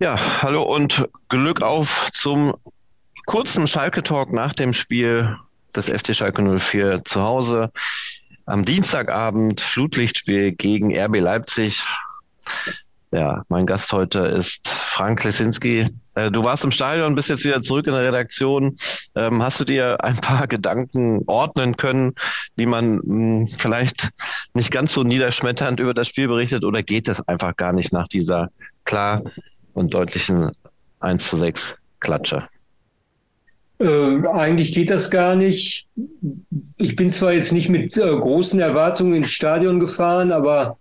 Ja, hallo und Glück auf zum kurzen Schalke-Talk nach dem Spiel des FC Schalke 04 zu Hause. Am Dienstagabend Flutlichtspiel gegen RB Leipzig. Ja, mein Gast heute ist Frank Lesinski. Äh, du warst im Stadion, bist jetzt wieder zurück in der Redaktion. Ähm, hast du dir ein paar Gedanken ordnen können, wie man hm, vielleicht nicht ganz so niederschmetternd über das Spiel berichtet oder geht es einfach gar nicht nach dieser klar und deutlichen 1 zu 6 Klatsche? Äh, eigentlich geht das gar nicht. Ich bin zwar jetzt nicht mit äh, großen Erwartungen ins Stadion gefahren, aber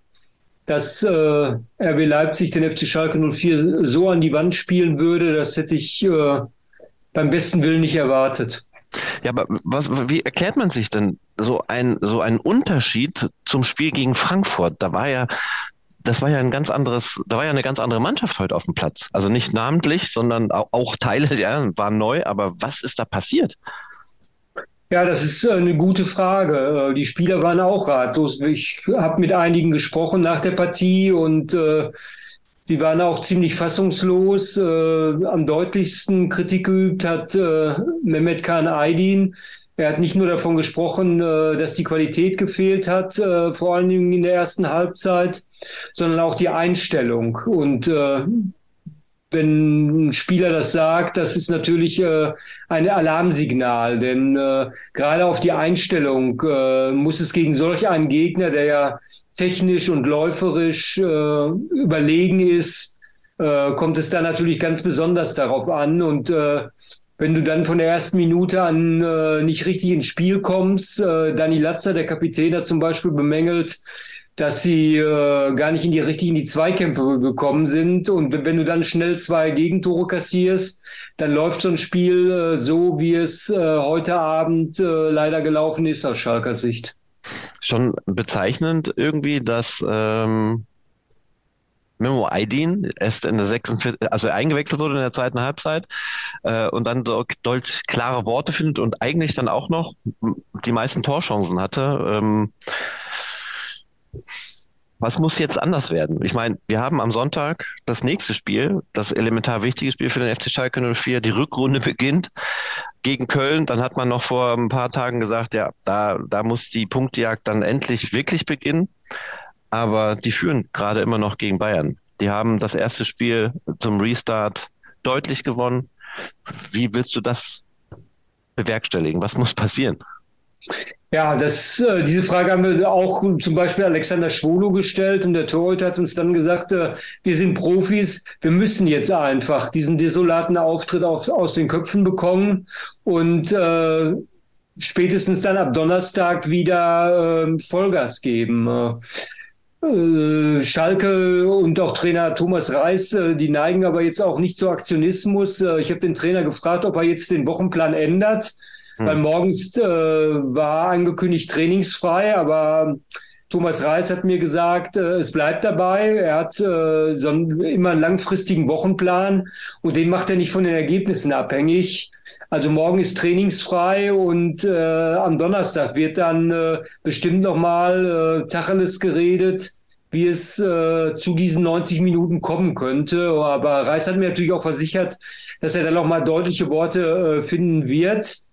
dass äh, RB Leipzig den FC Schalke 04 so an die Wand spielen würde, das hätte ich äh, beim besten Willen nicht erwartet. Ja, aber was, wie erklärt man sich denn so ein so einen Unterschied zum Spiel gegen Frankfurt? Da war ja das war ja ein ganz anderes, da war ja eine ganz andere Mannschaft heute auf dem Platz. Also nicht namentlich, sondern auch, auch Teile, ja, waren neu, aber was ist da passiert? Ja, das ist äh, eine gute Frage. Äh, die Spieler waren auch ratlos. Ich habe mit einigen gesprochen nach der Partie und äh, die waren auch ziemlich fassungslos. Äh, am deutlichsten Kritik geübt hat äh, Mehmet Khan Aydin, er hat nicht nur davon gesprochen, äh, dass die Qualität gefehlt hat, äh, vor allen Dingen in der ersten Halbzeit, sondern auch die Einstellung. Und äh, wenn ein Spieler das sagt, das ist natürlich ein Alarmsignal, denn gerade auf die Einstellung muss es gegen solch einen Gegner, der ja technisch und läuferisch überlegen ist, kommt es da natürlich ganz besonders darauf an und wenn du dann von der ersten Minute an äh, nicht richtig ins Spiel kommst, äh, Dani Latzer, der Kapitän, hat zum Beispiel bemängelt, dass sie äh, gar nicht in die richtig in die Zweikämpfe gekommen sind. Und wenn du dann schnell zwei Gegentore kassierst, dann läuft so ein Spiel äh, so, wie es äh, heute Abend äh, leider gelaufen ist aus Schalker Sicht. Schon bezeichnend irgendwie, dass ähm, Memo Aydin erst in der 46, also eingewechselt wurde in der zweiten Halbzeit äh, und dann dort, dort klare Worte findet und eigentlich dann auch noch die meisten Torchancen hatte. Ähm, was muss jetzt anders werden? Ich meine, wir haben am Sonntag das nächste Spiel, das elementar wichtige Spiel für den FC Schalke 04. Die Rückrunde beginnt gegen Köln. Dann hat man noch vor ein paar Tagen gesagt, ja, da, da muss die Punktjagd dann endlich wirklich beginnen aber die führen gerade immer noch gegen Bayern. Die haben das erste Spiel zum Restart deutlich gewonnen. Wie willst du das bewerkstelligen? Was muss passieren? Ja, das, äh, diese Frage haben wir auch zum Beispiel Alexander Schwolo gestellt und der Torhüter hat uns dann gesagt, äh, wir sind Profis, wir müssen jetzt einfach diesen desolaten Auftritt auf, aus den Köpfen bekommen und äh, spätestens dann ab Donnerstag wieder äh, Vollgas geben. Äh, Schalke und auch Trainer Thomas Reis, äh, die neigen aber jetzt auch nicht zu Aktionismus. Äh, ich habe den Trainer gefragt, ob er jetzt den Wochenplan ändert, hm. weil morgens war angekündigt trainingsfrei, aber Thomas Reis hat mir gesagt, äh, es bleibt dabei. Er hat äh, so einen, immer einen langfristigen Wochenplan und den macht er nicht von den Ergebnissen abhängig. Also morgen ist trainingsfrei und äh, am Donnerstag wird dann äh, bestimmt nochmal äh, Tacheles geredet, wie es äh, zu diesen 90 Minuten kommen könnte. Aber Reis hat mir natürlich auch versichert, dass er dann nochmal deutliche Worte äh, finden wird.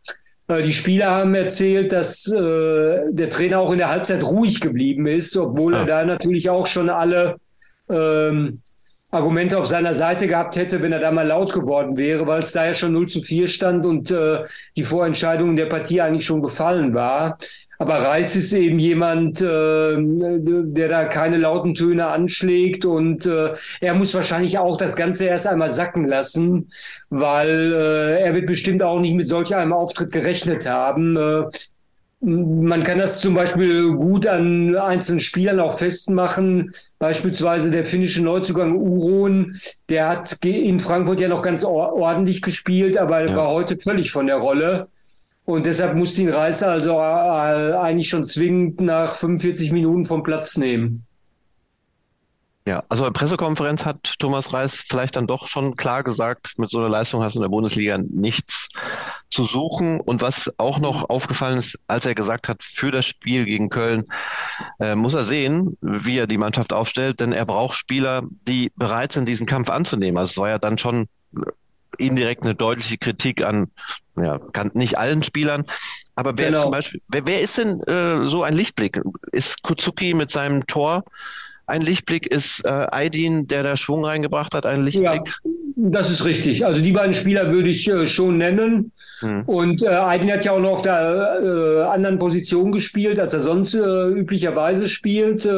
Äh, die Spieler haben erzählt, dass äh, der Trainer auch in der Halbzeit ruhig geblieben ist, obwohl ja. er da natürlich auch schon alle ähm, Argumente auf seiner Seite gehabt hätte, wenn er da mal laut geworden wäre, weil es da ja schon 0 zu 4 stand und äh, die Vorentscheidung der Partie eigentlich schon gefallen war. Aber Reis ist eben jemand, äh, der da keine lauten Töne anschlägt und äh, er muss wahrscheinlich auch das Ganze erst einmal sacken lassen, weil äh, er wird bestimmt auch nicht mit solch einem Auftritt gerechnet haben. Äh, man kann das zum Beispiel gut an einzelnen Spielern auch festmachen. Beispielsweise der finnische Neuzugang Uron, der hat in Frankfurt ja noch ganz ordentlich gespielt, aber ja. war heute völlig von der Rolle. Und deshalb musste ihn Reißer also äh, eigentlich schon zwingend nach 45 Minuten vom Platz nehmen. Ja, also in der Pressekonferenz hat Thomas Reis vielleicht dann doch schon klar gesagt, mit so einer Leistung hast du in der Bundesliga nichts zu suchen. Und was auch noch aufgefallen ist, als er gesagt hat, für das Spiel gegen Köln äh, muss er sehen, wie er die Mannschaft aufstellt, denn er braucht Spieler, die bereit sind, diesen Kampf anzunehmen. Also es war ja dann schon indirekt eine deutliche Kritik an, ja, kann nicht allen Spielern. Aber wer genau. zum Beispiel, wer, wer ist denn äh, so ein Lichtblick? Ist Kuzuki mit seinem Tor ein Lichtblick ist äh, Aydin, der da Schwung reingebracht hat, ein Lichtblick. Ja, das ist richtig. Also die beiden Spieler würde ich äh, schon nennen. Hm. Und äh, Aydin hat ja auch noch auf der äh, anderen Position gespielt, als er sonst äh, üblicherweise spielt.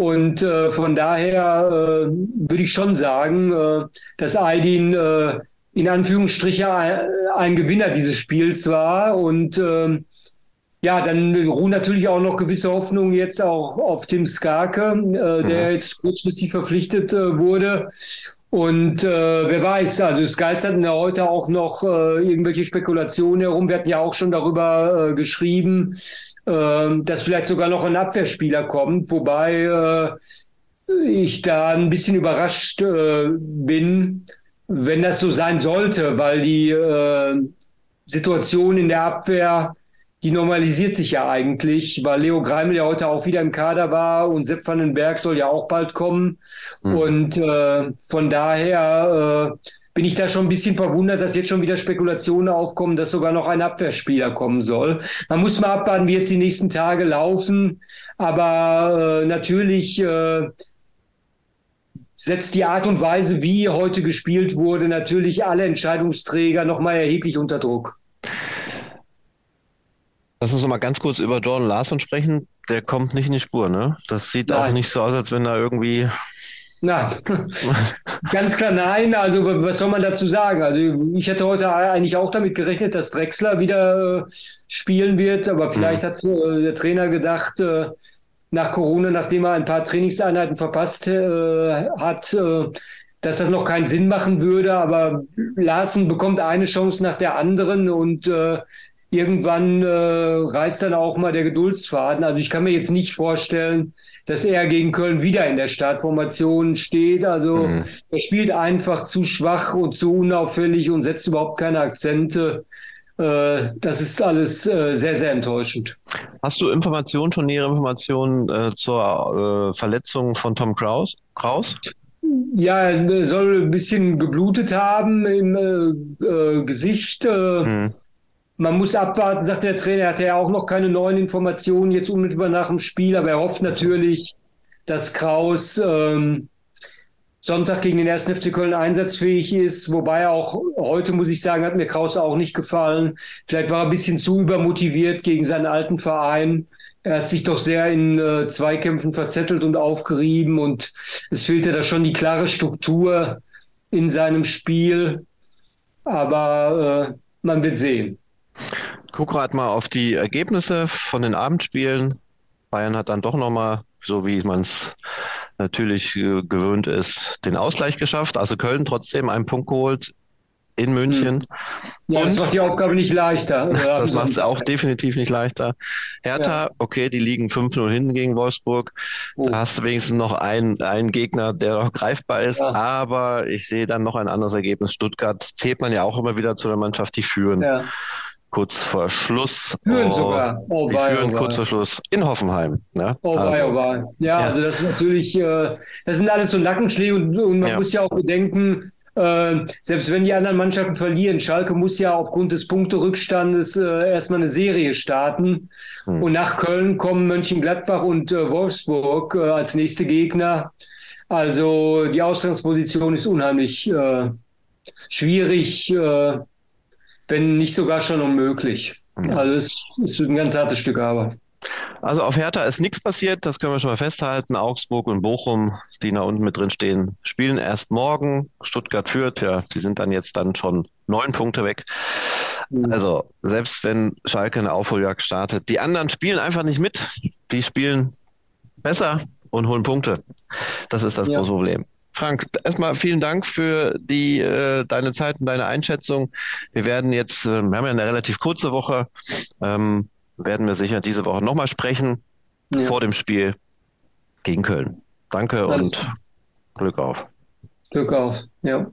Und äh, von daher äh, würde ich schon sagen, äh, dass Aydin äh, in Anführungsstriche ein, ein Gewinner dieses Spiels war und äh, ja, dann ruhen natürlich auch noch gewisse Hoffnungen jetzt auch auf Tim Skarke, äh, der mhm. jetzt kurzfristig verpflichtet äh, wurde. Und äh, wer weiß, also es geistern ja heute auch noch äh, irgendwelche Spekulationen herum. Wir hatten ja auch schon darüber äh, geschrieben, äh, dass vielleicht sogar noch ein Abwehrspieler kommt, wobei äh, ich da ein bisschen überrascht äh, bin, wenn das so sein sollte, weil die äh, Situation in der Abwehr die normalisiert sich ja eigentlich, weil Leo Greimel ja heute auch wieder im Kader war und Sepp van den Berg soll ja auch bald kommen. Mhm. Und äh, von daher äh, bin ich da schon ein bisschen verwundert, dass jetzt schon wieder Spekulationen aufkommen, dass sogar noch ein Abwehrspieler kommen soll. Man muss mal abwarten, wie jetzt die nächsten Tage laufen. Aber äh, natürlich äh, setzt die Art und Weise, wie heute gespielt wurde, natürlich alle Entscheidungsträger nochmal erheblich unter Druck. Lass uns noch mal ganz kurz über Jordan Larson sprechen. Der kommt nicht in die Spur, ne? Das sieht nein. auch nicht so aus, als wenn er irgendwie. Nein, ganz klar nein. Also was soll man dazu sagen? Also ich hätte heute eigentlich auch damit gerechnet, dass Drexler wieder äh, spielen wird, aber vielleicht mhm. hat äh, der Trainer gedacht, äh, nach Corona, nachdem er ein paar Trainingseinheiten verpasst äh, hat, äh, dass das noch keinen Sinn machen würde. Aber Larsen bekommt eine Chance nach der anderen und äh, irgendwann äh, reißt dann auch mal der Geduldsfaden. Also ich kann mir jetzt nicht vorstellen, dass er gegen Köln wieder in der Startformation steht. Also mhm. er spielt einfach zu schwach und zu unauffällig und setzt überhaupt keine Akzente. Äh, das ist alles äh, sehr, sehr enttäuschend. Hast du Informationen, schon nähere Informationen äh, zur äh, Verletzung von Tom Kraus? Kraus? Ja, er soll ein bisschen geblutet haben im äh, äh, Gesicht. Mhm. Man muss abwarten, sagt der Trainer. Er hatte ja auch noch keine neuen Informationen jetzt unmittelbar nach dem Spiel, aber er hofft natürlich, dass Kraus ähm, Sonntag gegen den 1. FC Köln einsatzfähig ist. Wobei auch heute, muss ich sagen, hat mir Kraus auch nicht gefallen. Vielleicht war er ein bisschen zu übermotiviert gegen seinen alten Verein. Er hat sich doch sehr in äh, Zweikämpfen verzettelt und aufgerieben und es fehlte da schon die klare Struktur in seinem Spiel. Aber äh, man wird sehen. Guck gerade mal auf die Ergebnisse von den Abendspielen. Bayern hat dann doch nochmal, so wie man es natürlich äh, gewöhnt ist, den Ausgleich geschafft. Also Köln trotzdem einen Punkt geholt in München. Ja, das macht die Aufgabe nicht leichter. das macht es auch definitiv nicht leichter. Hertha, ja. okay, die liegen 5-0 hinten gegen Wolfsburg. Oh. Da hast du wenigstens noch einen, einen Gegner, der noch greifbar ist. Ja. Aber ich sehe dann noch ein anderes Ergebnis. Stuttgart zählt man ja auch immer wieder zu der Mannschaft, die führen. Ja kurz vor Schluss. Führen oh, sogar. Oh, die bye, führen oh, kurz vor Schluss in Hoffenheim. Ne? Oh, also, bye, oh, bye. Ja, ja, also das ist natürlich, äh, das sind alles so Nackenschläge und, und man ja. muss ja auch bedenken, äh, selbst wenn die anderen Mannschaften verlieren, Schalke muss ja aufgrund des Punkterückstandes äh, erstmal eine Serie starten. Hm. Und nach Köln kommen Mönchengladbach und äh, Wolfsburg äh, als nächste Gegner. Also die Ausgangsposition ist unheimlich äh, schwierig. Wenn nicht sogar schon unmöglich. Ja. Also es ist ein ganz hartes Stück Arbeit. Also auf Hertha ist nichts passiert, das können wir schon mal festhalten. Augsburg und Bochum, die da unten mit drin stehen, spielen erst morgen. Stuttgart führt, ja, die sind dann jetzt dann schon neun Punkte weg. Mhm. Also selbst wenn Schalke eine Aufholjagd startet, die anderen spielen einfach nicht mit. Die spielen besser und holen Punkte. Das ist das ja. große Problem. Frank, erstmal vielen Dank für die, äh, deine Zeit und deine Einschätzung. Wir werden jetzt, äh, wir haben ja eine relativ kurze Woche, ähm, werden wir sicher diese Woche nochmal sprechen ja. vor dem Spiel gegen Köln. Danke Alles und Glück auf. Glück auf, ja.